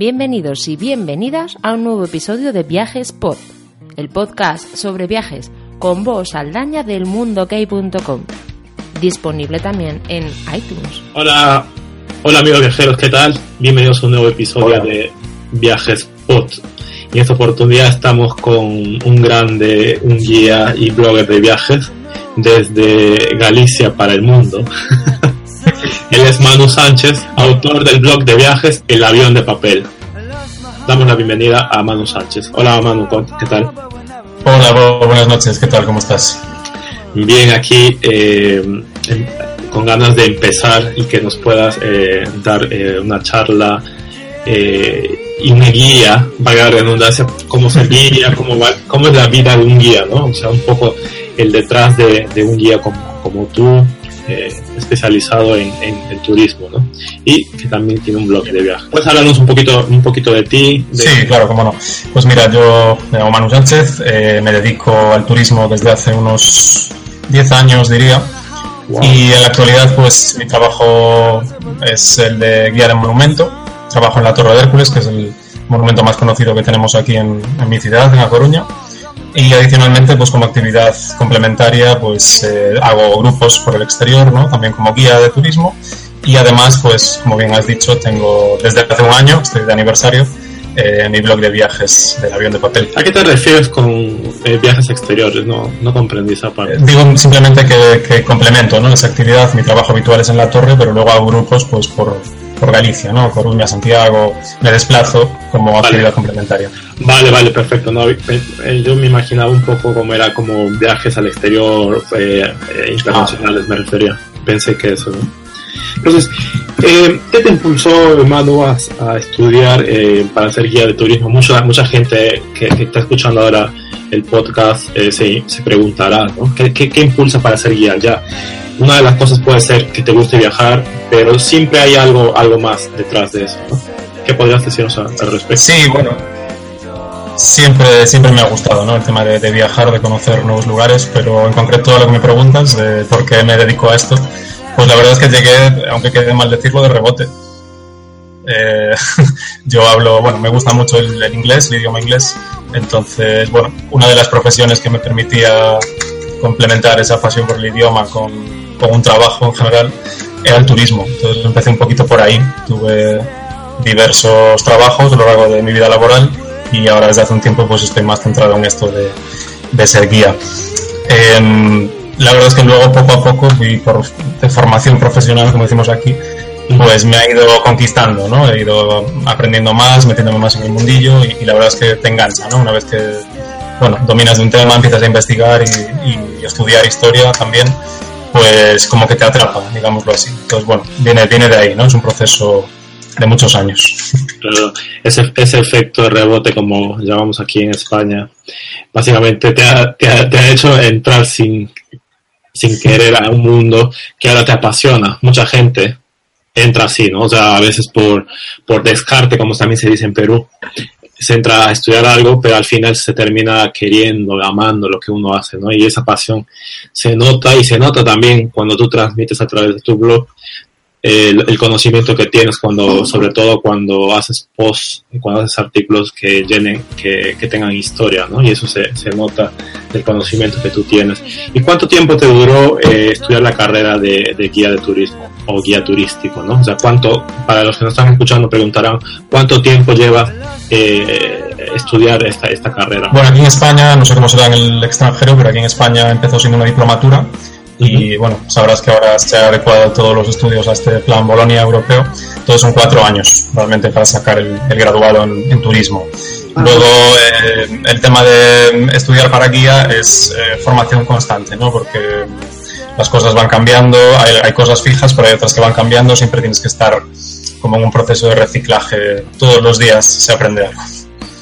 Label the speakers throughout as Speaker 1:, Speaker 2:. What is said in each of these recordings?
Speaker 1: Bienvenidos y bienvenidas a un nuevo episodio de Viajes Pod, el podcast sobre viajes con voz aldaña del mundokey.com. Disponible también en iTunes.
Speaker 2: Hola, hola amigos viajeros, ¿qué tal? Bienvenidos a un nuevo episodio de Viajes Pod. Y en esta oportunidad estamos con un grande, un guía y blogger de viajes desde Galicia para el mundo. Él es Manu Sánchez, autor del blog de viajes El avión de papel. Damos la bienvenida a Manu Sánchez. Hola Manu, ¿qué tal?
Speaker 3: Hola, buenas noches, ¿qué tal? ¿Cómo estás?
Speaker 2: Bien, aquí eh, con ganas de empezar y que nos puedas eh, dar eh, una charla y una guía, vaya la redundancia, cómo se guía, cómo, va, cómo es la vida de un guía, ¿no? O sea, un poco el detrás de, un guía como, como tú, especializado en, turismo, ¿no? Y que también tiene un blog de viajes. ¿Puedes hablarnos un poquito, un poquito de ti?
Speaker 3: Sí, claro, cómo no. Pues mira, yo me llamo Manu Sánchez, eh, me dedico al turismo desde hace unos 10 años, diría. Y en la actualidad, pues mi trabajo es el de guía de monumento. Trabajo en la Torre de Hércules, que es el monumento más conocido que tenemos aquí en, en mi ciudad, en La Coruña y adicionalmente pues como actividad complementaria pues eh, hago grupos por el exterior no también como guía de turismo y además pues como bien has dicho tengo desde hace un año estoy de aniversario eh, mi blog de viajes del avión de papel
Speaker 2: ¿a qué te refieres con eh, viajes exteriores? no, no comprendí esa parte
Speaker 3: digo simplemente que, que complemento ¿no? esa actividad mi trabajo habitual es en la torre pero luego hago grupos pues por por Galicia, ¿no? Coruña, Santiago, me desplazo como actividad complementaria.
Speaker 2: Vale, vale, perfecto. No, eh, yo me imaginaba un poco como era como viajes al exterior eh, eh, internacionales, me refería. Pensé que eso, ¿no? Entonces, ¿qué te impulsó, Manu, a, estudiar para ser guía de turismo? Mucha, mucha gente que, está escuchando ahora el podcast se, se, preguntará, ¿no? ¿Qué, qué, qué impulsa para ser guía? Ya, una de las cosas puede ser que te guste viajar, pero siempre hay algo, algo más detrás de eso. ¿no? ¿Qué podrías decirnos al respecto?
Speaker 3: Sí, bueno, siempre, siempre me ha gustado ¿no? el tema de, viajar, de conocer nuevos lugares, pero en concreto lo que me preguntas de por qué me dedico a esto, pues la verdad es que llegué, aunque quede mal decirlo, de rebote. Eh, yo hablo, bueno, me gusta mucho el, el, inglés, el idioma inglés, entonces, bueno, una de las profesiones que me permitía complementar esa pasión por el idioma con, con un trabajo en general era el turismo. Entonces empecé un poquito por ahí. Tuve diversos trabajos a lo largo de mi vida laboral y ahora desde hace un tiempo pues estoy más centrado en esto de, de ser guía. Em, la verdad es que luego poco a poco y por de formación profesional, como decimos aquí, pues me ha ido conquistando, ¿no? He ido aprendiendo más, metiéndome más en el mundillo y, la verdad es que te engancha, ¿no? Una vez que, bueno, dominas de un tema, empiezas a investigar y, y estudiar historia también, pues como que te atrapa, digámoslo así. Entonces, bueno, viene, viene de ahí, ¿no? Es un proceso de muchos años.
Speaker 2: Claro, ese, ese efecto de rebote, como llamamos aquí en España, básicamente te ha, te ha, hecho entrar sin, sin querer a un mundo que ahora te apasiona. Mucha gente entra así, ¿no? O sea, a veces por, por descarte, como también se dice en Perú, se entra a estudiar algo, pero al final se termina queriendo, amando lo que uno hace, ¿no? Y esa pasión se nota y se nota también cuando tú transmites a través de tu blog el, conocimiento que tienes cuando, sobre todo cuando haces posts, cuando haces artículos que llenen, que, que tengan historia, ¿no? Y eso se, se, nota del conocimiento que tú tienes. ¿Y cuánto tiempo te duró eh, estudiar la carrera de, de, guía de turismo o guía turístico, ¿no? O sea, cuánto, para los que nos están escuchando preguntarán, ¿cuánto tiempo lleva eh, estudiar esta, esta carrera?
Speaker 3: Bueno, aquí en España, no sé cómo será en el extranjero, pero aquí en España empezó siendo una diplomatura y bueno, sabrás que ahora se ha adecuado todos los estudios a este plan Bolonia europeo. Todos son cuatro años realmente para sacar el, graduado en, turismo. Luego, eh, el tema de estudiar para guía es eh, formación constante, ¿no? Porque las cosas van cambiando, hay, hay, cosas fijas, pero hay otras que van cambiando, siempre tienes que estar como en un proceso de reciclaje. Todos los días se aprende algo.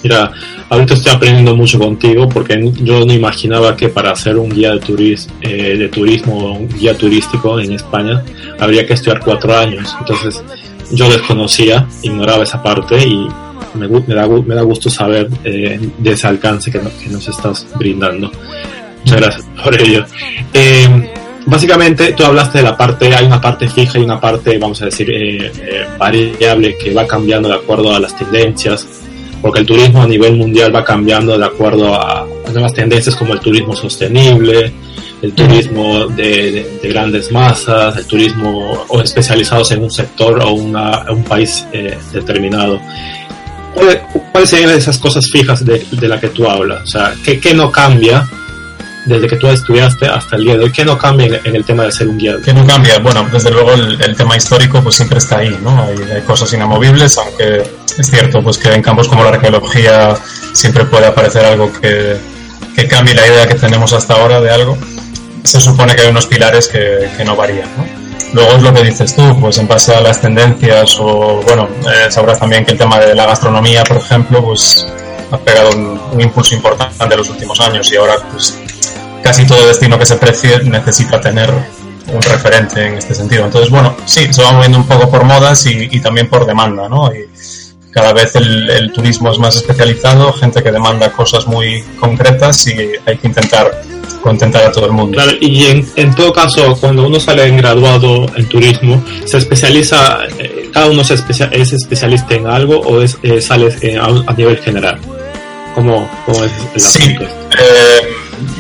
Speaker 2: Mira, ahorita estoy aprendiendo mucho contigo porque yo no imaginaba que para hacer un guía de, turismo, eh, de turismo un guía turístico en España habría que estudiar cuatro años. Entonces yo desconocía, ignoraba esa parte y me, me, da, me da, gusto saber eh, de ese alcance que, nos estás brindando. Muchas gracias por ello. Eh, básicamente tú hablaste de la parte, hay una parte fija y una parte, vamos a decir, eh, eh, variable que va cambiando de acuerdo a las tendencias, porque el turismo a nivel mundial va cambiando de acuerdo a, nuevas tendencias como el turismo sostenible, el turismo de, grandes masas, el turismo o especializados en un sector o un país eh, determinado. ¿Cuáles serían esas cosas fijas de, de la que tú hablas? O sea, ¿qué, qué no cambia desde que tú estudiaste hasta el día de hoy? ¿Qué no cambia en, el tema de ser un guía?
Speaker 3: ¿Qué no cambia? Bueno, desde luego el, tema histórico pues siempre está ahí, ¿no? Hay, cosas inamovibles, aunque es cierto pues que en campos como la arqueología siempre puede aparecer algo que, que cambie la idea que tenemos hasta ahora de algo. Se supone que hay unos pilares que, que no varían, ¿no? Luego es lo que dices tú, pues en base a las tendencias o, bueno, eh, sabrás también que el tema de la gastronomía, por ejemplo, pues ha pegado un, un impulso importante en los últimos años y ahora pues casi todo destino que se precie necesita tener un referente en este sentido. Entonces, bueno, sí, se va moviendo un poco por modas y, también por demanda, ¿no? Y cada vez el, turismo es más especializado, gente que demanda cosas muy concretas y hay que intentar contentar a todo el mundo.
Speaker 2: Claro, y en, todo caso, cuando uno sale en graduado en turismo, ¿se especializa, eh, cada uno se es especialista en algo o es, eh, sale eh, a, nivel general? ¿Cómo, es el
Speaker 3: sí,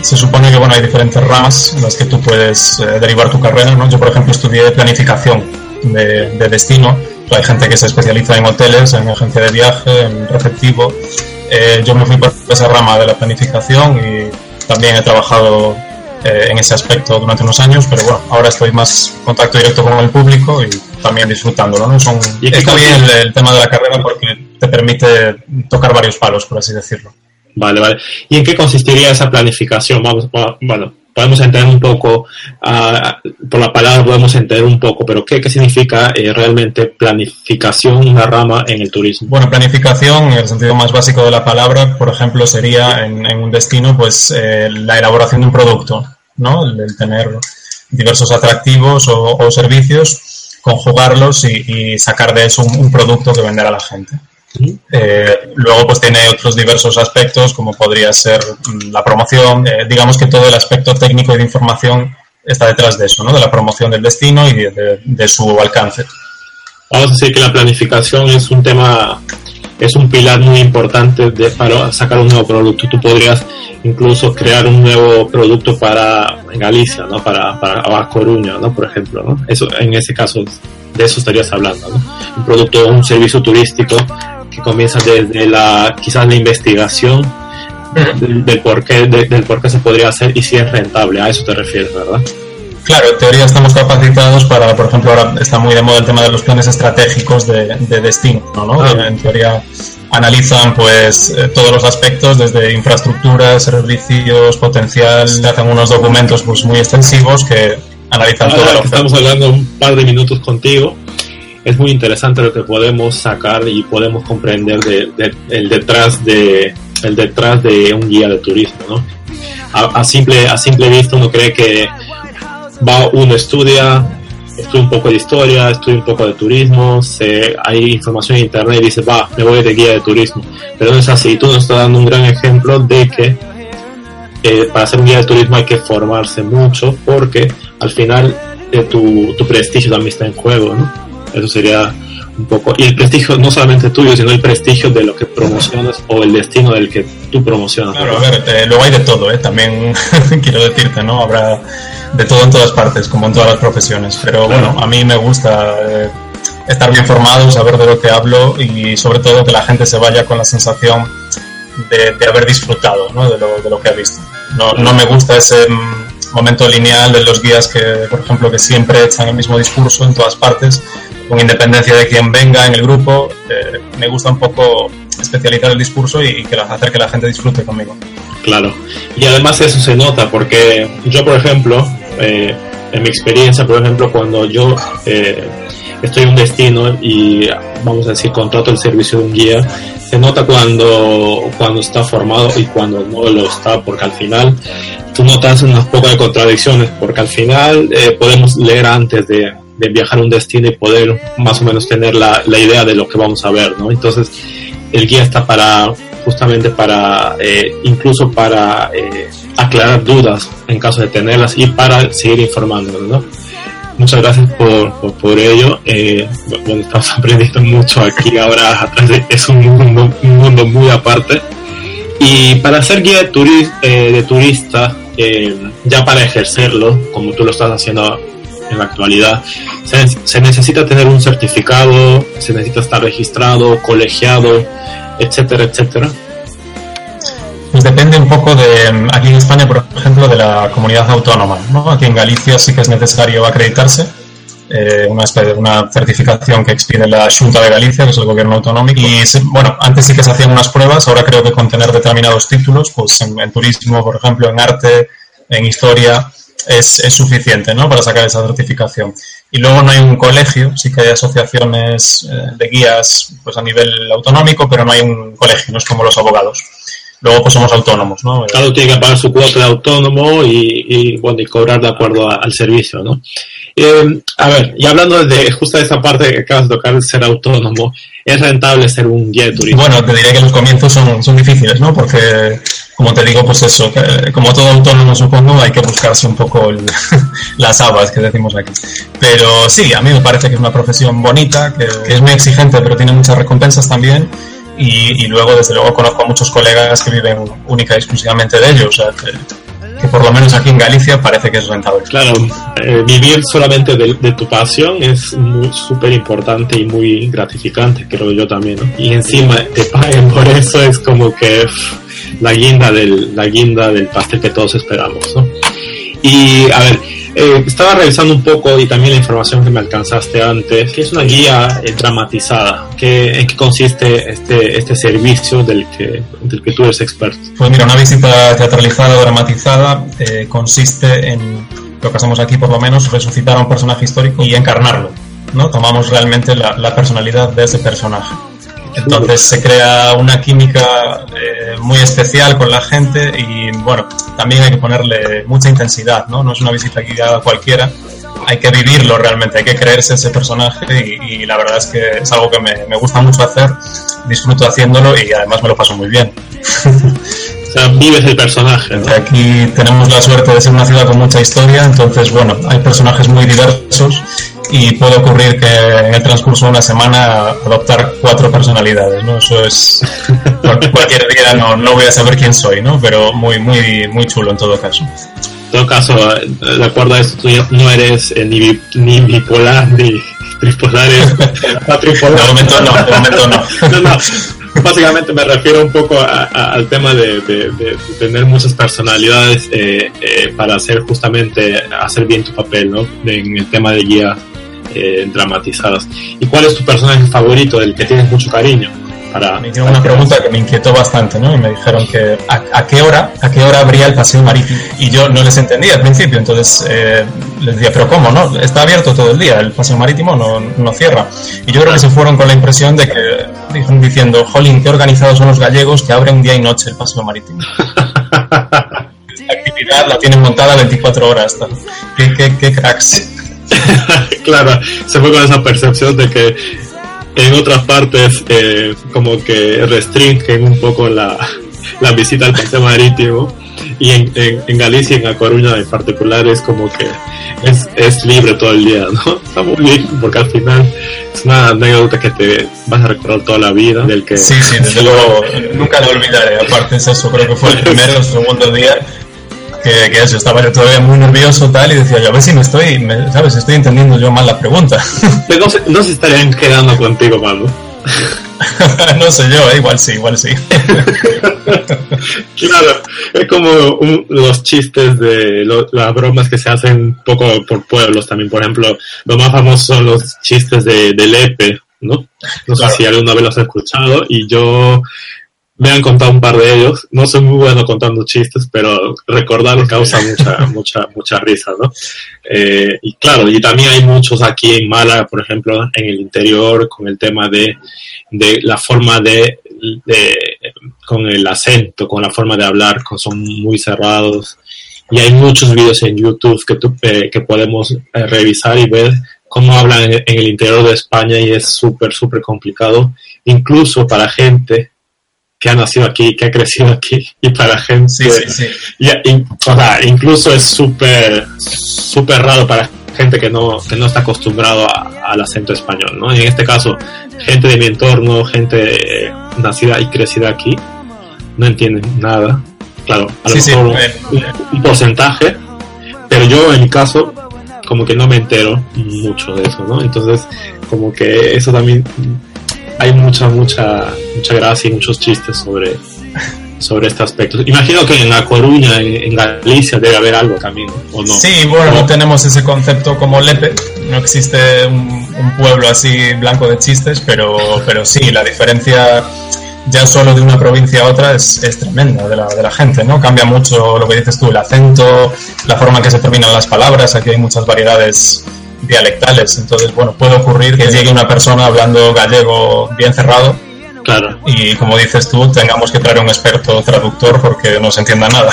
Speaker 3: se supone que bueno, hay diferentes ramas en las que tú puedes eh, derivar tu carrera. ¿no? Yo, por ejemplo, estudié planificación de, destino. Hay gente que se especializa en hoteles, en agencia de viaje, en receptivo. Eh, yo me fui por esa rama de la planificación y también he trabajado eh, en ese aspecto durante unos años, pero bueno, ahora estoy más en contacto directo con el público y también disfrutándolo. ¿no? Son, está bien el tema de la carrera porque te permite tocar varios palos, por así decirlo.
Speaker 2: Vale, vale. ¿Y en qué consistiría esa planificación? Vamos, bueno, podemos entender un poco, ah, por la palabra podemos entender un poco, pero ¿qué, qué significa eh, realmente planificación, una rama en el turismo?
Speaker 3: Bueno, planificación, en el sentido más básico de la palabra, por ejemplo, sería en, un destino, pues eh, la elaboración de un producto, ¿no? El, tener diversos atractivos o, servicios, conjugarlos y, sacar de eso un producto que vender a la gente. Eh, luego pues tiene otros diversos aspectos como podría ser mm, la promoción, eh, digamos que todo el aspecto técnico y de información está detrás de eso, ¿no? de la promoción del destino y de, su alcance.
Speaker 2: Vamos a decir que la planificación es un tema, es un pilar muy importante de, para sacar un nuevo producto. Tú podrías incluso crear un nuevo producto para Galicia, ¿no? para, para Coruña, ¿no? por ejemplo. ¿no? Eso, en ese caso, de eso estarías hablando. ¿no? Un producto, un servicio turístico comienza desde la quizás la investigación del, por qué del por qué se podría hacer y si es rentable. A eso te refieres, ¿verdad?
Speaker 3: Claro, en teoría estamos capacitados para, por ejemplo, ahora está muy de moda el tema de los planes estratégicos de, destino, ¿no? Ah. En teoría analizan pues eh, todos los aspectos desde infraestructura, servicios, potencial, hacen unos documentos pues muy extensivos que analizan todo que
Speaker 2: estamos hablando un par de minutos contigo es muy interesante lo que podemos sacar y podemos comprender de, el detrás de el detrás de un guía de turismo, ¿no? A, simple a simple vista uno cree que va uno estudia estudia un poco de historia, estudia un poco de turismo, se, hay información en internet y dice, va, me voy de guía de turismo. Pero no es así, tú nos estás dando un gran ejemplo de que eh, para ser un guía de turismo hay que formarse mucho porque al final eh, tu, tu prestigio también está en juego, ¿no? Eso sería un poco. Y el prestigio no solamente tuyo, sino el prestigio de lo que promocionas o el destino del que tú promocionas.
Speaker 3: Claro, a ver, eh, luego hay de todo, ¿eh? También quiero decirte, ¿no? Habrá de todo en todas partes, como en todas las profesiones. Pero bueno, a mí me gusta eh, estar bien formado, saber de lo que hablo y sobre todo que la gente se vaya con la sensación de, haber disfrutado ¿no? de, lo, de lo que ha visto. No, no me gusta ese mm, momento lineal de los guías que, por ejemplo, que siempre echan el mismo discurso en todas partes con independencia de quién venga en el grupo, eh, me gusta un poco especializar el discurso y, que hacer que la gente disfrute conmigo.
Speaker 2: Claro, y además eso se nota porque yo, por ejemplo, eh, en mi experiencia, por ejemplo, cuando yo eh, estoy en un destino y, vamos a decir, contrato el servicio de un guía, se nota cuando, cuando está formado y cuando no lo está, porque al final tú notas unas pocas contradicciones, porque al final podemos leer antes de, de viajar a un destino y poder más o menos tener la, la idea de lo que vamos a ver, ¿no? Entonces, el guía está para, justamente para, eh, incluso para eh, aclarar dudas en caso de tenerlas y para seguir informándonos, ¿no? Muchas gracias por, por, ello. Eh, bueno, estamos aprendiendo mucho aquí ahora atrás. Es un mundo, un mundo muy aparte. Y para ser guía de, eh, de turista, eh, ya para ejercerlo, como tú lo estás haciendo en la actualidad, se, necesita tener un certificado, se necesita estar registrado, colegiado, etcétera, etcétera.
Speaker 3: Pues depende un poco de, aquí en España, por ejemplo, de la comunidad autónoma. ¿no? Aquí en Galicia sí que es necesario acreditarse, eh, una, una certificación que expide la Junta de Galicia, que es el gobierno autonómico. Y bueno, antes sí que se hacían unas pruebas, ahora creo que con tener determinados títulos, pues en, turismo, por ejemplo, en arte, en historia, es, es, suficiente ¿no? para sacar esa certificación. Y luego no hay un colegio, sí que hay asociaciones eh, de guías pues a nivel autonómico, pero no hay un colegio, no es como los abogados luego pues somos autónomos, ¿no?
Speaker 2: Claro, tiene que pagar su cuota de autónomo y, bueno, y cobrar de acuerdo al servicio, ¿no? Eh, a ver, y hablando de justo de esa parte que acabas de tocar, ser autónomo, ¿es rentable ser un guía turístico?
Speaker 3: Bueno, te diré que los comienzos son, son difíciles, ¿no? Porque, como te digo, pues eso, como todo autónomo supongo, hay que buscarse un poco las habas que decimos aquí. Pero sí, a mí me parece que es una profesión bonita, que, es muy exigente, pero tiene muchas recompensas también y, luego, desde luego, conozco a muchos colegas que viven única y exclusivamente de ello, o sea, que, por lo menos aquí en Galicia parece que es rentable.
Speaker 2: Claro, eh, vivir solamente de, tu pasión es súper importante y muy gratificante, creo yo también, ¿no? Y encima te paguen por eso es como que la guinda del, la guinda del pastel que todos esperamos, ¿no? Y a ver, eh, estaba revisando un poco y también la información que me alcanzaste antes, que es una guía eh, dramatizada. ¿Qué, ¿En qué consiste este, este servicio del que, del que tú eres experto?
Speaker 3: Pues mira, una visita teatralizada o dramatizada eh, consiste en lo que hacemos aquí por lo menos, resucitar a un personaje histórico y encarnarlo. ¿no? Tomamos realmente la, la personalidad de ese personaje. Entonces se crea una química eh, muy especial con la gente y bueno, también hay que ponerle mucha intensidad, ¿no? No es una visita guiada cualquiera, hay que vivirlo realmente, hay que creerse ese personaje y, la verdad es que es algo que me, me, gusta mucho hacer, disfruto haciéndolo y además me lo paso muy bien.
Speaker 2: O sea, vives el personaje.
Speaker 3: Aquí tenemos la suerte de ser una ciudad con mucha historia, entonces bueno, hay personajes muy diversos y puede ocurrir que en el transcurso de una semana adoptar cuatro personalidades, ¿no? Eso es cualquier día no, no voy a saber quién soy, ¿no? Pero muy muy muy chulo en todo caso.
Speaker 2: En todo caso, de acuerdo a esto, tú no eres eh, ni, ni bipolar ni tripolar,
Speaker 3: De momento no, de momento no. no, no.
Speaker 2: Básicamente me refiero un poco al tema de, tener muchas personalidades eh, eh, para hacer justamente, hacer bien tu papel, ¿no? En el tema de guía eh, dramatizadas. ¿Y cuál es tu personaje favorito, del que tienes mucho cariño?
Speaker 3: Para, me hicieron una pregunta que me inquietó bastante, ¿no? Y me dijeron que a, qué hora, a qué hora abría el paseo marítimo. Y yo no les entendía al principio, entonces eh, les decía, pero ¿cómo? ¿No? Está abierto todo el día, el paseo marítimo no, no cierra. Y yo creo que se fueron con la impresión de que diciendo, jolín, qué organizados son los gallegos que abren día y noche el paseo marítimo. la actividad la tienen montada 24 horas. ¿Qué, qué, qué cracks?
Speaker 2: claro, se fue con esa percepción de que en otras partes eh, como que restringen un poco la, la visita al paseo marítimo y en, en, Galicia, en A Coruña en particular, es como que es, es libre todo el día, ¿no? Está muy bien, porque al final es una anécdota que te vas a recordar toda la vida. Del que...
Speaker 3: Sí, sí, desde luego, nunca lo olvidaré. Aparte es eso, creo que fue el primero o segundo día que, que, eso, estaba yo todavía muy nervioso tal y decía yo, a ver si me estoy, ¿sabes? Estoy entendiendo yo mal la pregunta.
Speaker 2: Pero no se, no se estarían quedando contigo, Pablo.
Speaker 3: no sé yo, eh, igual sí, igual sí.
Speaker 2: claro, es como los chistes de las bromas que se hacen un poco por pueblos también. Por ejemplo, lo más famoso son los chistes de, de Lepe, ¿no? No sé si alguna vez los has escuchado. Y yo me han contado un par de ellos. No soy muy bueno contando chistes, pero recordar causa mucha, mucha, mucha risa, ¿no? Eh, y claro, y también hay muchos aquí en Málaga, por ejemplo, en el interior, con el tema de, de la forma de, de, con el acento, con la forma de hablar, son muy cerrados. Y hay muchos vídeos en YouTube que, tú, eh, que podemos eh, revisar y ver cómo hablan en, en el interior de España y es súper, súper complicado, incluso para gente que ha nacido aquí, que ha crecido aquí, y para gente,
Speaker 3: Sí, sí, sí.
Speaker 2: y- y- o sea, incluso es súper, súper raro para gente que no, que no está acostumbrado a- al acento español, ¿no? Y en este caso, gente de mi entorno, gente nacida y crecida aquí, no entienden nada. Claro, a lo mejor
Speaker 3: eh,
Speaker 2: un, un porcentaje, pero yo en mi caso, como que no me entero mucho de eso, ¿no? Entonces, como que eso también hay mucha, mucha, mucha gracia y muchos chistes sobre, sobre este aspecto. Imagino que en La Coruña, en, en Galicia, debe haber algo también, ¿o no?
Speaker 3: Sí, bueno, no tenemos ese concepto como Lepe, no existe un, un pueblo así blanco de chistes, pero, pero sí, la diferencia ya solo de una provincia a otra es, es tremenda de la, de la gente, ¿no? Cambia mucho lo que dices tú, el acento, la forma en que se terminan las palabras, aquí hay muchas variedades dialectales, entonces, bueno, puede ocurrir que llegue una persona hablando gallego bien cerrado
Speaker 2: Claro,
Speaker 3: y, como dices tú, tengamos que traer un experto traductor porque no se entienda nada.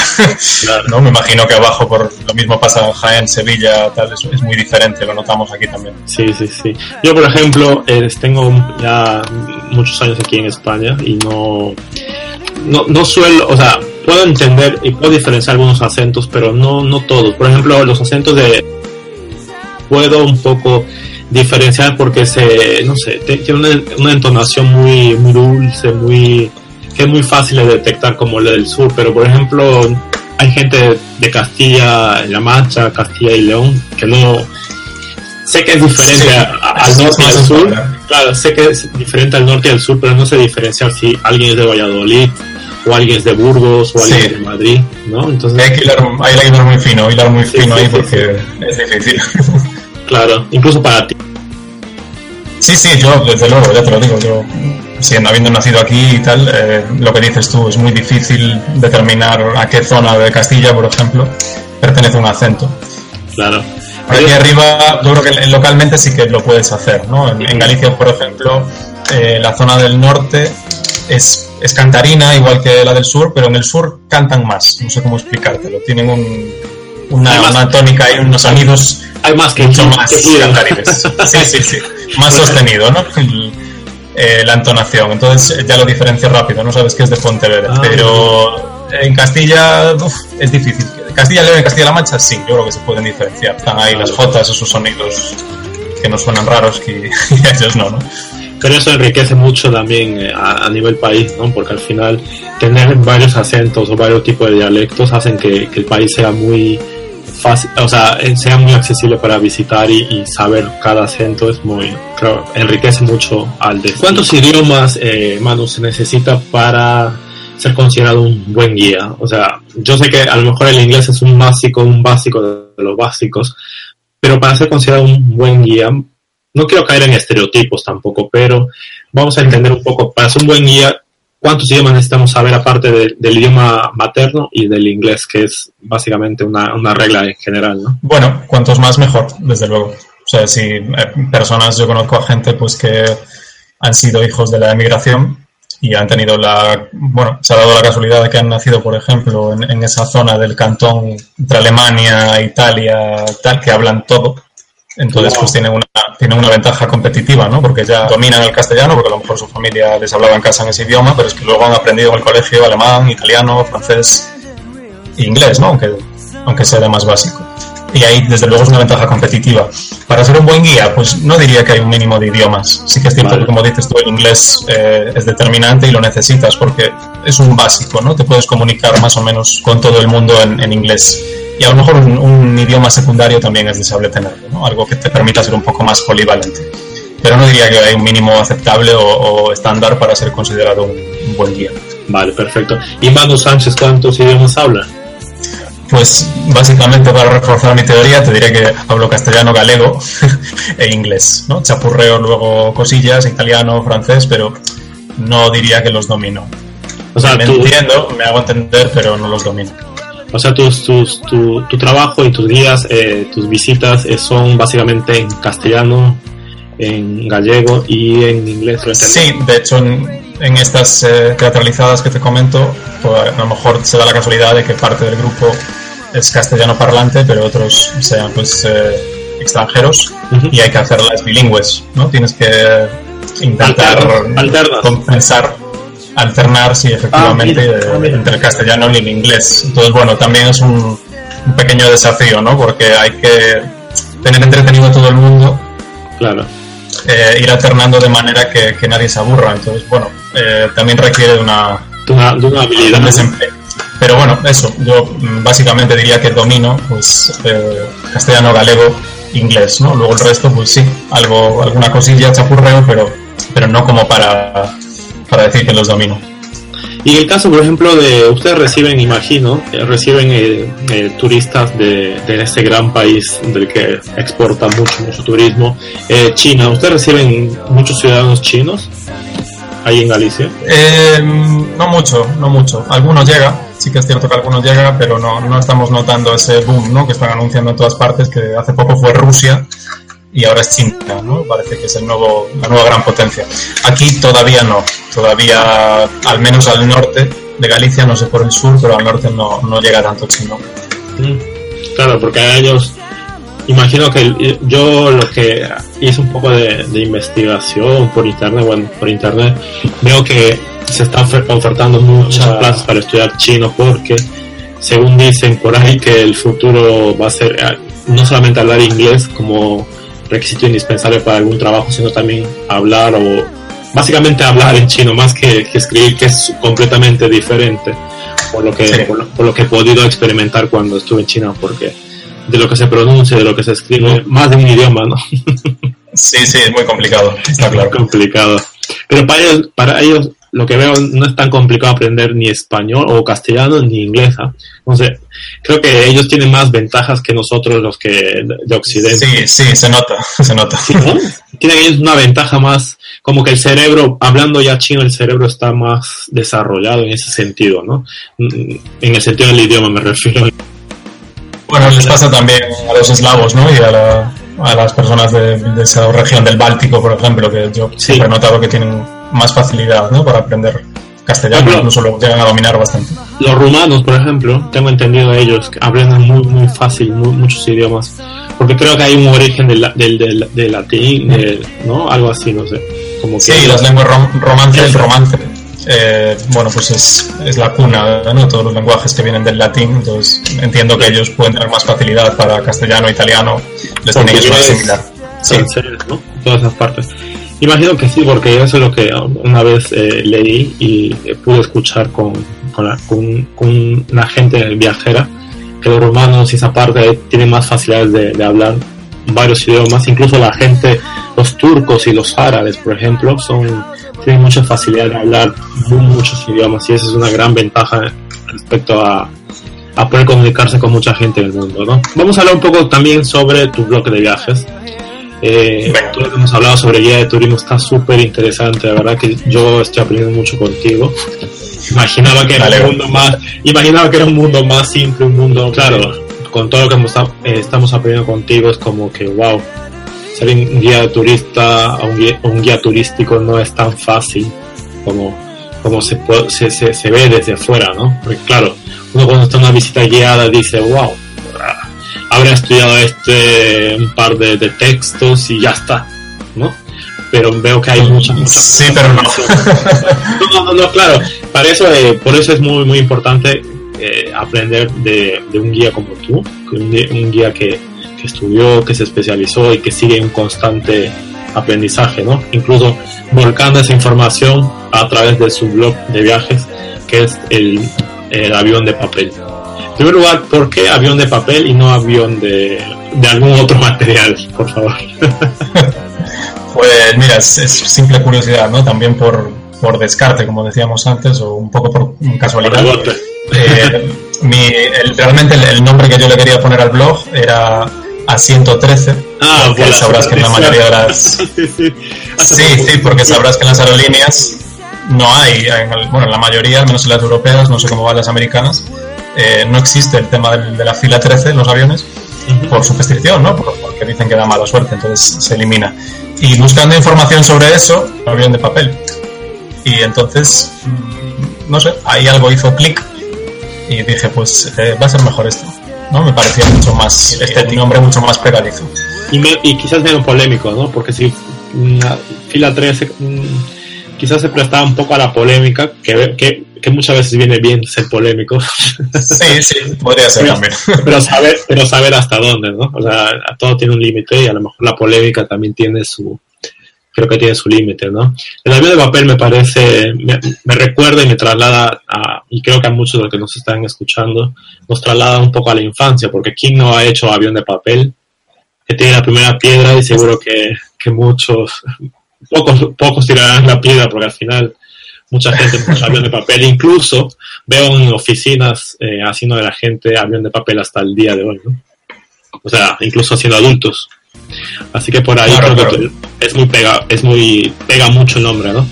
Speaker 2: claro.
Speaker 3: ¿no? Me imagino que abajo por lo mismo pasa en Jaén, Sevilla, tal, es, es muy diferente, lo notamos aquí también.
Speaker 2: Sí, sí, sí. Yo, por ejemplo, eh, tengo ya muchos años aquí en España y no, no, no suelo, o sea, puedo entender y puedo diferenciar algunos acentos, pero no, no todos. Por ejemplo, los acentos de... Puedo un poco diferenciar porque se, no sé, tiene una, una entonación muy, muy dulce, muy, que es muy fácil de detectar como la del sur, pero por ejemplo, hay gente de Castilla-La Mancha, Castilla y León, que no, sé que es diferente
Speaker 3: Sí,
Speaker 2: a- a- al norte y al sur. Claro, sé que es diferente al norte y al sur, pero no sé diferenciar si alguien es de Valladolid o alguien es de Burgos o alguien
Speaker 3: Sí.
Speaker 2: de Madrid, ¿no? Entonces,
Speaker 3: Hay que hilar, hay que hilar muy fino, hilar muy
Speaker 2: Sí,
Speaker 3: fino
Speaker 2: sí,
Speaker 3: ahí porque es difícil.
Speaker 2: claro, incluso para ti.
Speaker 3: Sí, sí, yo desde luego, ya te lo digo, yo siendo habiendo nacido aquí y tal, eh, lo que dices tú, es muy difícil determinar a qué zona de Castilla, por ejemplo, pertenece un acento.
Speaker 2: Claro.
Speaker 3: Aquí arriba, yo creo que localmente sí que lo puedes hacer, ¿no? En, en Galicia, por ejemplo, eh, la zona del norte es, es cantarina, igual que la del sur, pero en el sur cantan más, no sé cómo explicártelo. Tienen un, una,
Speaker 2: Además-
Speaker 3: una tónica y unos sonidos
Speaker 2: Hay más que
Speaker 3: mucho más cantarines. Sí, sí, sí. Más sostenido, ¿no? Eh, la entonación. Entonces eh, ya lo diferencia rápido, no sabes que es de Pontevedra.
Speaker 2: Ah.
Speaker 3: pero en Castilla uf, es difícil. Castilla León y Castilla-La Mancha sí, yo creo que se pueden diferenciar. Están ahí las jotas, esos sonidos que nos suenan raros que ellos no, ¿no?
Speaker 2: Pero eso enriquece mucho también eh, a, a nivel país, ¿no? Porque al final tener varios acentos o varios tipos de dialectos hacen que, que el país sea muy fácil, o sea, eh, sea muy accesible para visitar y, y saber cada acento es muy, creo, enriquece mucho al de. ¿Cuántos idiomas, eh, Manu, se necesita para ser considerado un buen guía? O sea, yo sé que a lo mejor el inglés es un básico, un básico de los básicos, pero para ser considerado un buen guía, no quiero caer en estereotipos tampoco, pero vamos a entender un poco, para ser un buen guía, cuántos idiomas necesitamos saber aparte de- del idioma materno y del inglés, que es básicamente una, una regla en general, ¿no?
Speaker 3: Bueno, cuantos más mejor, desde luego. O sea, si eh, personas, yo conozco a gente pues que han sido hijos de la emigración y han tenido la, bueno, se ha dado la casualidad de que han nacido, por ejemplo, en, en esa zona del cantón entre Alemania, Italia, tal, que hablan todo. Entonces,
Speaker 2: Wow.
Speaker 3: pues tienen una, tienen una ventaja competitiva, ¿no? Porque ya dominan el castellano, porque a lo mejor su familia les hablaba en casa en ese idioma, pero es que luego han aprendido en el colegio alemán, italiano, francés e inglés, ¿no? Aunque, aunque sea de más básico. Y ahí, desde luego, es una ventaja competitiva. Para ser un buen guía, pues no diría que hay un mínimo de idiomas. Sí que es cierto
Speaker 2: Vale.
Speaker 3: que, como dices tú, el inglés eh, es determinante y lo necesitas porque es un básico, ¿no? Te puedes comunicar más o menos con todo el mundo en, en inglés. Y a lo mejor un, un idioma secundario también es deseable tenerlo, ¿no? Algo que te permita ser un poco más polivalente. Pero no diría que hay un mínimo aceptable o, o estándar para ser considerado un, un buen guía.
Speaker 2: Vale, perfecto. ¿Y Manu Sánchez cuántos idiomas habla?
Speaker 3: Pues básicamente para reforzar mi teoría te diré que hablo castellano, galego e inglés, ¿no? Chapurreo luego cosillas, italiano, francés, pero no diría que los domino.
Speaker 2: O sea,
Speaker 3: me
Speaker 2: tú,
Speaker 3: entiendo, me hago entender, pero no los domino.
Speaker 2: O sea tus, tus, tu, tu trabajo y tus guías, eh, tus visitas eh, son básicamente en castellano, en gallego y en inglés.
Speaker 3: Sí, de hecho en, en estas eh, teatralizadas que te comento, pues, a lo mejor se da la casualidad de que parte del grupo es castellano parlante, pero otros sean pues eh, extranjeros
Speaker 2: Ujú.
Speaker 3: y hay que hacerlas bilingües, ¿no? Tienes que intentar
Speaker 2: alternas.
Speaker 3: compensar. Alternar, sí, efectivamente,
Speaker 2: Ah, mira.
Speaker 3: entre el castellano y el inglés. Entonces, bueno, también es un, un pequeño desafío, ¿no? Porque hay que tener entretenido a todo el mundo,
Speaker 2: Claro.
Speaker 3: eh, ir alternando de manera que, que nadie se aburra. Entonces, bueno, eh, también requiere de una,
Speaker 2: De una, de una habilidad.
Speaker 3: Pero bueno, eso, yo mm, básicamente diría que domino pues eh, castellano, galego, inglés, ¿no? Luego el resto, pues sí, algo, alguna cosilla chapurreo, pero, pero no como para, para decir que los domino.
Speaker 2: Y en el caso, por ejemplo, de ustedes reciben, imagino, eh, reciben eh, eh, turistas de, de este gran país del que exporta mucho, mucho turismo, eh, China. ¿Ustedes reciben muchos ciudadanos chinos ahí en Galicia?
Speaker 3: Eh, no mucho, no mucho. Algunos llega, sí que es cierto que algunos llega, pero no, no estamos notando ese boom ¿no? que están anunciando en todas partes, que hace poco fue Rusia y ahora es China, ¿no? Parece que es el nuevo, la nueva gran potencia. Aquí todavía no, todavía al menos al norte de Galicia, no sé por el sur, pero al norte no, no llega tanto chino.
Speaker 2: Mm, Claro, porque a ellos, imagino que yo lo que hice un poco de, de investigación por internet, bueno, por internet, veo que se están ofer- ofertando muchas plazas para estudiar chino porque, según dicen por ahí, que el futuro va a ser eh, no solamente hablar inglés como requisito indispensable para algún trabajo, sino también hablar o básicamente hablar en chino más que, que escribir, que es completamente diferente por lo que
Speaker 3: Sí.
Speaker 2: por, lo, por lo que he podido experimentar cuando estuve en China porque de lo que se pronuncia de lo que se escribe más de un idioma no
Speaker 3: Sí, sí, es muy complicado, está claro.
Speaker 2: complicado pero para ellos para ellos lo que veo no es tan complicado aprender ni español o castellano ni inglés ¿ah? entonces creo que ellos tienen más ventajas que nosotros los que de, de occidente
Speaker 3: Sí, sí, se nota, se nota.
Speaker 2: Sí, ¿no? Tienen ellos una ventaja más, como que el cerebro, hablando ya chino, el cerebro está más desarrollado en ese sentido, ¿no? Mm, En el sentido del idioma me refiero.
Speaker 3: Bueno, les pasa también a los eslavos, ¿no? Y a, la- a las personas de, de esa región del Báltico, por ejemplo, que yo
Speaker 2: Sí.
Speaker 3: siempre he notado que tienen más facilidad, ¿no? Para aprender castellano,
Speaker 2: Claro.
Speaker 3: incluso lo llegan a dominar bastante.
Speaker 2: Los rumanos, por ejemplo, tengo entendido ellos que hablan muy, muy fácil mu- muchos idiomas, porque creo que hay un origen del, del, del, del latín, del- ¿no? Algo así, no sé. Como que
Speaker 3: Sí, las lenguas rom- romance, el romance, eh, bueno, pues es, es la cuna, ¿no? Todos los lenguajes que vienen del latín, entonces entiendo que ellos pueden tener más facilidad para castellano, italiano, les tiene que similar. Sí.
Speaker 2: francés, ¿no? Todas esas partes. Imagino que sí, porque eso es lo que una vez eh, leí y eh, pude escuchar con, con, una gente viajera, que los romanos y esa parte tienen más facilidades de, hablar varios idiomas, incluso la gente, los turcos y los árabes, por ejemplo, son tienen mucha facilidad de hablar mu- muchos idiomas y esa es una gran ventaja respecto a, a poder comunicarse con mucha gente en el mundo, ¿no? Vamos a hablar un poco también sobre tu blog de viajes. Eh, todo lo que hemos hablado sobre guía de turismo está súper interesante, la verdad que yo estoy aprendiendo mucho contigo. Imaginaba que era un mundo más, imaginaba que era un mundo más simple, un mundo, claro, con todo lo que hemos- eh, estamos aprendiendo contigo es como que, wow, ser un guía turista, un guía, un guía turístico no es tan fácil como, como se, se, se, se ve desde fuera, ¿no? Porque claro, uno cuando está en una visita guiada dice, wow, habrá estudiado este un par de, de textos y ya está, ¿no? Pero veo que hay muchas, muchas
Speaker 3: Sí, pero no.
Speaker 2: no, no, no, claro. Para eso, eh, por eso es muy, muy importante eh, aprender de, de un guía como tú, que un, guía- un guía que, que estudió, que se especializó y que sigue un constante aprendizaje, ¿no? Incluso volcando esa información a través de su blog de viajes, que es el, el avión de papel. En primer lugar, ¿por qué avión de papel y no avión de, de algún otro material, por favor?
Speaker 3: Pues mira, es, es simple curiosidad, ¿no? También por, por descarte, como decíamos antes, o un poco por casualidad.
Speaker 2: Rebote.
Speaker 3: Eh, mi- el- realmente el, el nombre que yo le quería poner al blog era A113.
Speaker 2: Ah,
Speaker 3: porque
Speaker 2: por la
Speaker 3: sabrás que en la mayoría de las...
Speaker 2: sí, sí,
Speaker 3: porque sabrás que en las aerolíneas no hay, en el- bueno, en la mayoría, al menos en las europeas, no sé cómo van las americanas, eh, no existe el tema del- de la fila 13 en los aviones
Speaker 2: Ujú.
Speaker 3: por superstición, ¿no? Por- Porque dicen que da mala suerte, entonces se elimina. Y buscando información sobre eso, avión de papel. Y entonces, mm, no sé, ahí algo hizo clic y dije, pues eh, va a ser mejor esto. ¿no? Me parecía mucho más, este un nombre mucho más pegadizo.
Speaker 2: Y, me- y quizás menos polémico, ¿no? Porque si una fila 13, mm, quizás se prestaba un poco a la polémica, que, que, que muchas veces viene bien ser polémico.
Speaker 3: Sí, sí, podría ser
Speaker 2: pero,
Speaker 3: también.
Speaker 2: Pero saber, pero saber hasta dónde, ¿no? O sea, todo tiene un límite y a lo mejor la polémica también tiene su, creo que tiene su límite, ¿no? El avión de papel me parece, me, me, recuerda y me traslada a, y creo que a muchos de los que nos están escuchando, nos traslada un poco a la infancia, porque ¿quién no ha hecho avión de papel? Que tiene la primera piedra y seguro que, que muchos, pocos, pocos tirarán la piedra porque al final mucha gente puso avión de papel, incluso veo en oficinas eh, haciendo de la gente avión de papel hasta el día de hoy, ¿no? O sea, incluso siendo adultos. Así que por ahí
Speaker 3: Claro,
Speaker 2: creo
Speaker 3: claro.
Speaker 2: que es muy pega, es muy pega mucho el nombre, ¿no?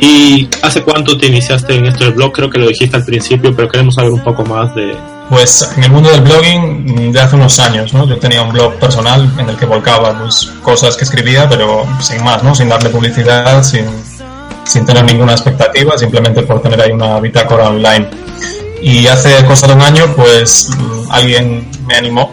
Speaker 2: ¿Y hace cuánto te iniciaste en esto del blog? Creo que lo dijiste al principio, pero queremos saber un poco más de...
Speaker 3: Pues en el mundo del blogging de hace unos años, ¿no? Yo tenía un blog personal en el que volcaba pues, cosas que escribía, pero sin más, ¿no? Sin darle publicidad, sin, sin tener ninguna expectativa, simplemente por tener ahí una bitácora online. Y hace cosa de un año, pues mm, alguien me animó,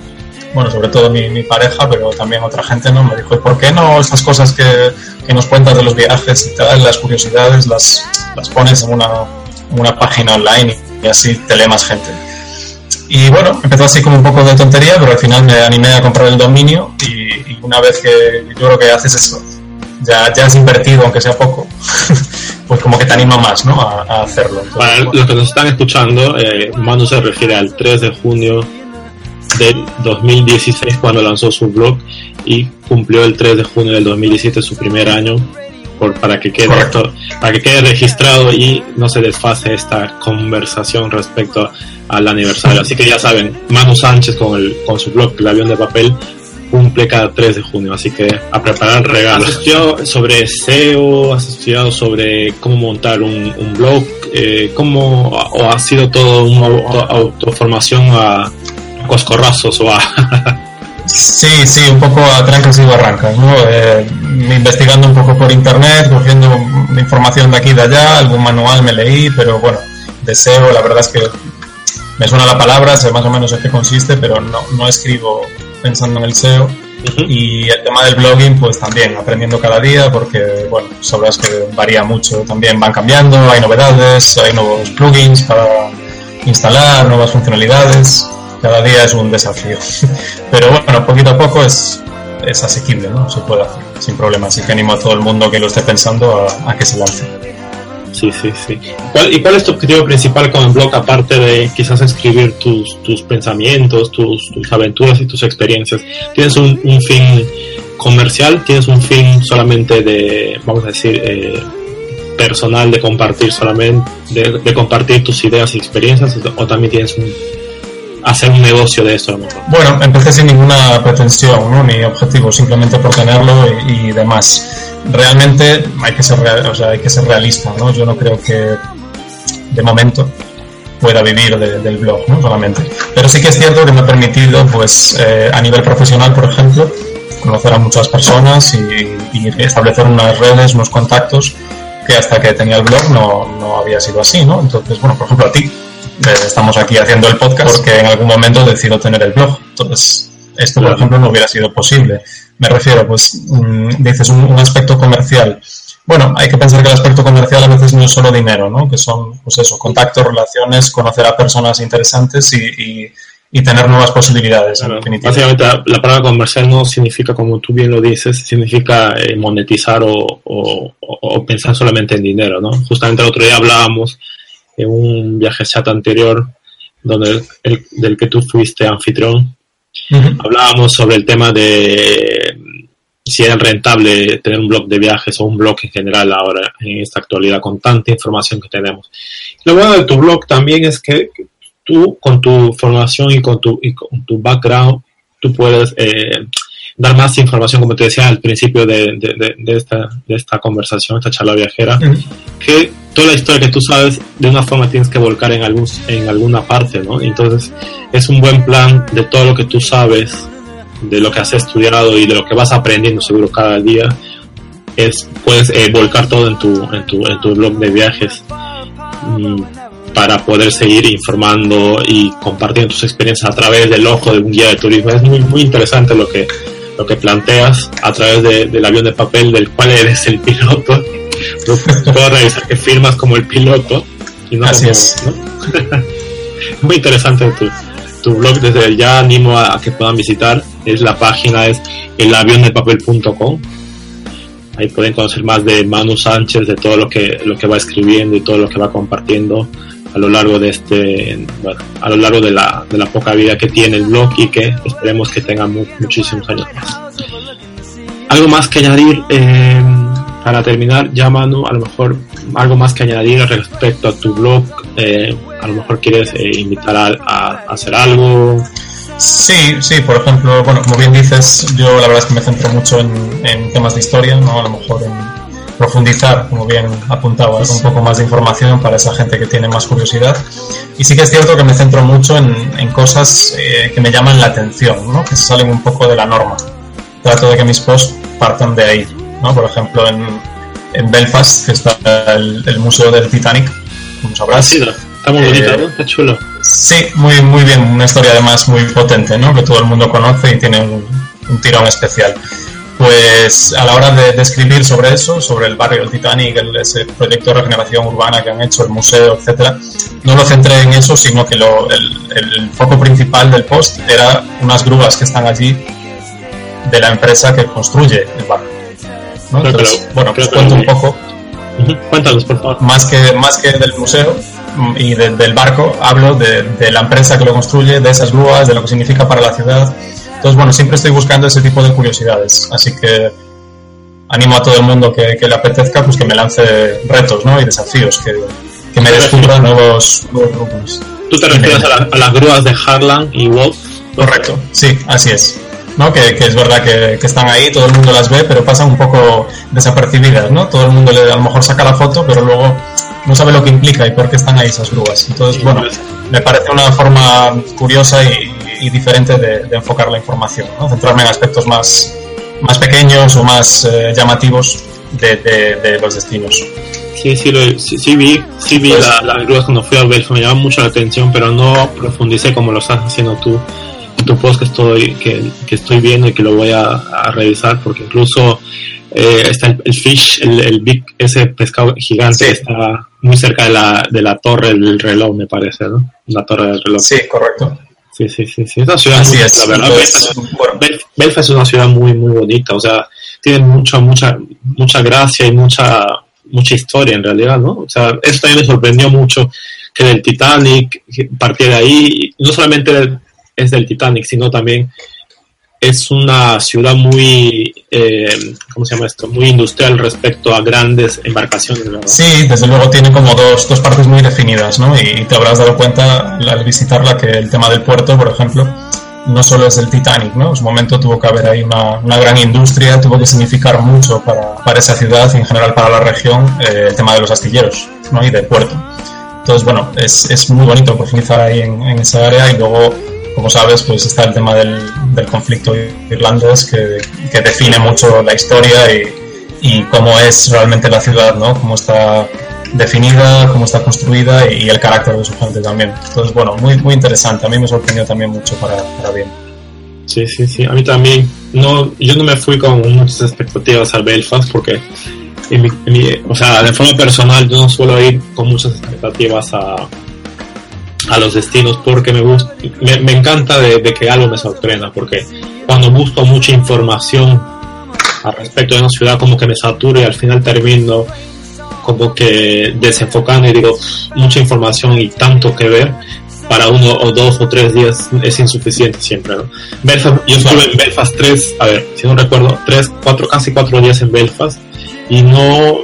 Speaker 3: bueno, sobre todo mi, pareja, pero también otra gente, ¿no? Me dijo, ¿y por qué no estas cosas que, que nos cuentas de los viajes y tal, las curiosidades, las, las pones en una, una página online y así te lee más gente? Y bueno, empezó así como un poco de tontería, pero al final me animé a comprar el dominio y una vez que yo creo que haces eso, ya, ya has invertido, aunque sea poco, pues como que te anima más, ¿no? A, a hacerlo. Entonces,
Speaker 2: Para
Speaker 3: bueno,
Speaker 2: los que nos están escuchando, eh, Manu se refiere al 3 de junio del 2016 cuando lanzó su blog y cumplió el 3 de junio del 2017 su primer año por, para que quede esto- para que quede registrado y no se desfase esta conversación respecto al aniversario. Así que ya saben, Manu Sánchez con, el, con su blog El avión de papel cumple cada 3 de junio, así que a preparar regalos. ¿Has estudiado sobre SEO? ¿Has estudiado sobre cómo montar un, un blog? Eh, ¿Cómo o ha sido todo una auto- autoformación a coscorrazos o a...
Speaker 3: Sí, sí, un poco a trancas y barrancas, ¿no? Eh, investigando un poco por internet, cogiendo información de aquí y de allá, algún manual me leí, pero bueno, deseo, la verdad es que me suena la palabra, sé más o menos en qué consiste, pero no, no escribo pensando en el SEO. Y el tema del blogging, pues también aprendiendo cada día, porque, bueno, sabrás que varía mucho, también van cambiando, hay novedades, hay nuevos plugins para instalar, nuevas funcionalidades, cada día es un desafío. Pero bueno, poquito a poco es, es asequible, ¿no? Se puede hacer sin problema, así que animo a todo el mundo que lo esté pensando a, a que se lance.
Speaker 2: Sí, sí, sí. ¿Cuál- ¿Y cuál es tu objetivo principal con el blog, aparte de quizás escribir tus, tus pensamientos, tus, tus aventuras y tus experiencias? ¿Tienes un, fin comercial? ¿Tienes un fin solamente de, vamos a decir, eh, personal, de compartir solamente, de, compartir tus ideas y experiencias? ¿O también tienes un, hacer un negocio de eso?
Speaker 3: Bueno, empecé sin ninguna pretensión, ¿no? ni objetivo, simplemente por tenerlo y demás. Realmente hay que ser, real- o sea, hay que ser realista, ¿no? Yo no creo que de momento pueda vivir de- del blog, ¿no? Solamente. Pero sí que es cierto que me ha permitido, pues, eh, a nivel profesional, por ejemplo, conocer a muchas personas y, y establecer unas redes, unos contactos que hasta que tenía el blog no, no había sido así, ¿no? Entonces, bueno, por ejemplo, a ti, eh, estamos aquí haciendo el podcast porque en algún momento decido tener el blog. Entonces, esto, por ejemplo, no hubiera sido posible. Me refiero, pues, mm, dices un, un aspecto comercial. Bueno, hay que pensar que el aspecto comercial a veces no es solo dinero, ¿no? Que son, pues eso, contactos, relaciones, conocer a personas interesantes y, y- y tener nuevas posibilidades, en definitiva.
Speaker 2: Básicamente la, la palabra comercial no significa, como tú bien lo dices, significa eh, monetizar o, o- o- o pensar solamente en dinero, ¿no? Justamente el otro día hablábamos en un viaje chat anterior, donde el- del que tú fuiste anfitrión, Hablábamos sobre el tema de si era rentable tener un blog de viajes o un blog en general ahora, en esta actualidad, con tanta información que tenemos. Lo bueno de tu blog también es que tú, con tu formación y con tu, y con tu background, tú puedes eh, dar más información, como te decía al principio de, de- de- de esta, de esta conversación, esta charla viajera,
Speaker 3: Ujú.
Speaker 2: que toda la historia que tú sabes, de una forma tienes que volcar en, algún, en alguna parte, ¿no? Entonces, es un buen plan de todo lo que tú sabes, de lo que has estudiado y de lo que vas aprendiendo seguro cada día, es, puedes eh, volcar todo en tu, en tu, en tu blog de viajes mm, para poder seguir informando y compartiendo tus experiencias a través del ojo de un guía de turismo. Es muy, muy interesante lo que, lo que planteas a través de- del avión de papel del cual eres el piloto. puedo revisar que firmas como el piloto y no
Speaker 3: Así
Speaker 2: como,
Speaker 3: es.
Speaker 2: ¿no? Muy interesante tu, tu blog, desde ya animo a, a que puedan visitar. Es la página es elavionepapel.com. Ahí pueden conocer más de Manu Sánchez, de todo lo que lo que va escribiendo y todo lo que va compartiendo a lo largo de este, a lo largo de la, de la poca vida que tiene el blog y que esperemos que tenga mu- muchísimos años más. Algo más que añadir eh, para terminar, ya Manu, a lo mejor algo más que añadir respecto a tu blog, eh, a lo mejor quieres eh, invitar a, a- a hacer algo.
Speaker 3: Sí, sí, por ejemplo, bueno, como bien dices, yo la verdad es que me centro mucho en, en temas de historia, ¿no? A lo mejor en profundizar, como bien apuntabas, un poco más de información para esa gente que tiene más curiosidad. Y sí que es cierto que me centro mucho en, en cosas eh, que me llaman la atención, ¿no? Que salen un poco de la norma. Trato de que mis posts partan de ahí, ¿no? Por ejemplo, en, en Belfast, que está el, el Museo del Titanic, como
Speaker 2: Ah,
Speaker 3: sabrás.
Speaker 2: sí, está muy
Speaker 3: Eh,
Speaker 2: bonito, ¿no? Está chulo.
Speaker 3: Sí, muy, muy bien, una historia además muy potente, ¿no? Que todo el mundo conoce y tiene un, un tirón especial. Pues a la hora de, de escribir sobre eso, sobre el barrio del Titanic, el- ese proyecto de regeneración urbana que han hecho, el museo, etcétera, no lo centré en eso, sino que lo- el, el foco principal del post era unas grúas que están allí de la empresa que construye el barco. ¿no? Entonces,
Speaker 2: lo-
Speaker 3: bueno, pues cuento un poco.
Speaker 2: Cuéntanos, por favor.
Speaker 3: más que, más que del museo mm, y de- del barco, hablo de, de la empresa que lo construye, de esas grúas, de lo que significa para la ciudad. Entonces, bueno, siempre estoy buscando ese tipo de curiosidades. Así que animo a todo el mundo que, que le apetezca, pues que me lance retos ¿no? y desafíos, que, que me descubra nuevos, nuevos grupos.
Speaker 2: Tú te refieres a, la- a las grúas de Harlan y Wolf.
Speaker 3: Correcto, sí, así es. ¿no? Que, que es verdad que, que están ahí, todo el mundo las ve, pero pasan un poco desapercibidas, ¿no? Todo el mundo le, a lo mejor saca la foto, pero luego no sabe lo que implica y por qué están ahí esas grúas. Entonces, bueno, me parece una forma curiosa y, y diferente de, de enfocar la información, ¿no? Centrarme en aspectos más, más pequeños o más eh, llamativos de, de- de los destinos.
Speaker 2: Sí, sí, lo, sí, sí vi, sí vi
Speaker 3: Pues-
Speaker 2: la- las grúas cuando fui a Belfast, me llama mucho la atención, pero no profundicé como lo estás haciendo tú en tu post que estoy, que, que estoy viendo y que lo voy a, a revisar, porque incluso eh, está el, el fish, el, el big, ese pescado gigante
Speaker 3: Sí.
Speaker 2: está muy cerca de la, de la torre del reloj, me parece, ¿no? La torre del reloj.
Speaker 3: Sí, correcto.
Speaker 2: Sí, sí, sí, sí. Es una ciudad
Speaker 3: Así
Speaker 2: muy,
Speaker 3: es.
Speaker 2: la verdad.
Speaker 3: Entonces,
Speaker 2: Belfast, es una ciudad muy, muy bonita. O sea, tiene mucha, mucha, mucha gracia y mucha, mucha historia en realidad, ¿no? O sea, eso también me sorprendió mucho que del Titanic de ahí. y No solamente es del Titanic, sino también es una ciudad muy, eh, ¿cómo se llama esto? Muy industrial respecto a grandes embarcaciones, ¿verdad?
Speaker 3: Sí, desde luego tiene como dos, dos partes muy definidas, ¿no? Y te habrás dado cuenta al visitarla que el tema del puerto, por ejemplo, no solo es el Titanic, ¿no? En su momento tuvo que haber ahí una, una gran industria, tuvo que significar mucho para, para esa ciudad y en general para la región eh, el tema de los astilleros, ¿no? Y del puerto. Entonces, bueno, es, es muy bonito profundizar ahí en, en esa área y luego, como sabes, pues está el tema del, del conflicto irlandés que, que define mucho la historia y, y cómo es realmente la ciudad, ¿no? Cómo está definida, cómo está construida y, el carácter de su gente también. Entonces, bueno, muy, muy interesante. A mí me sorprendió también mucho para, para bien.
Speaker 2: Sí, sí, sí. A mí también. No, yo no me fui con muchas expectativas a Belfast porque, en mi- en mi- o sea, de forma personal, yo no suelo ir con muchas expectativas a, a los destinos porque me gusta, me, me encanta de, de que algo me sorprenda porque cuando busco mucha información al respecto de una ciudad como que me saturo y al final termino como que desenfocando y digo mucha información y tanto que ver para uno o dos o tres días es insuficiente siempre, ¿no? Belfast, yo estuve en Belfast tres, a ver, si no recuerdo, tres, cuatro, casi cuatro días en Belfast y no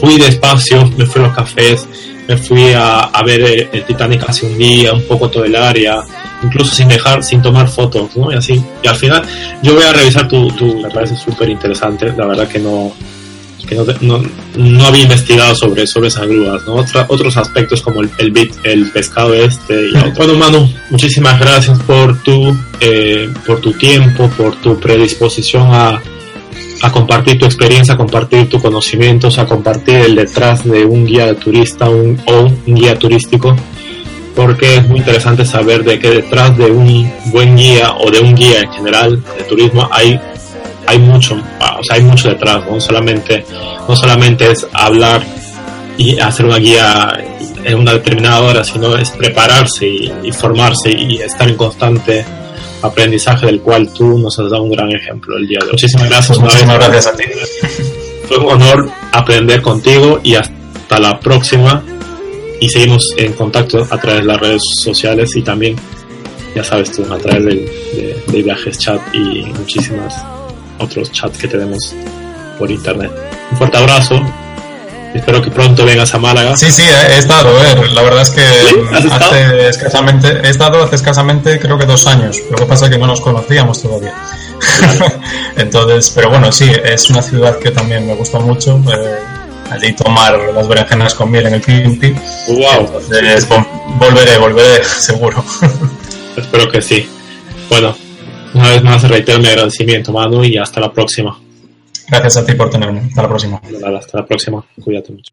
Speaker 2: fui despacio, me fui a los cafés, me fui a, a ver el, el Titanic hace un día, un poco todo el área, incluso sin dejar, sin tomar fotos, ¿no? Y así, y al final yo voy a revisar tu, tu me parece súper interesante, la verdad que no, que no, no, no había investigado sobre, sobre esas grúas, ¿no? Otra- otros aspectos como el, el bit, el pescado este. Y. Bueno, Manu, muchísimas gracias por tu, eh, por tu tiempo, por tu predisposición a, a compartir tu experiencia, a compartir tus conocimientos, a compartir el detrás de un guía de turista un, o un guía turístico, porque es muy interesante saber de que detrás de un buen guía o de un guía en general de turismo hay hay mucho, o sea, hay mucho detrás, no solamente, no solamente es hablar y hacer una guía en una determinada hora, sino es prepararse y, formarse y estar en constante aprendizaje del cual tú nos has dado un gran ejemplo el día de hoy. Muchísimas gracias.
Speaker 3: Muchísimas gracias a ti.
Speaker 2: Fue un honor aprender contigo y hasta la próxima. Y seguimos en contacto a través de las redes sociales y también, ya sabes tú, a través de, de viajes chat y muchísimas otros chats que tenemos por internet. Un fuerte abrazo Espero que pronto vengas a Málaga.
Speaker 3: Sí, sí, he estado, eh. la verdad es que hace escasamente, he estado hace escasamente creo que dos años, lo que pasa es que no nos conocíamos todavía. Entonces, pero bueno, sí, es una ciudad que también me gusta mucho. Eh, allí tomar las berenjenas con miel en el Quinti.
Speaker 2: Wow.
Speaker 3: Entonces, volveré, volveré, seguro.
Speaker 2: Espero que sí. Bueno, una vez más reitero mi agradecimiento, Manu, y hasta la próxima.
Speaker 3: Gracias a ti por tenerme. Hasta la próxima.
Speaker 2: hasta la próxima. Cuídate mucho.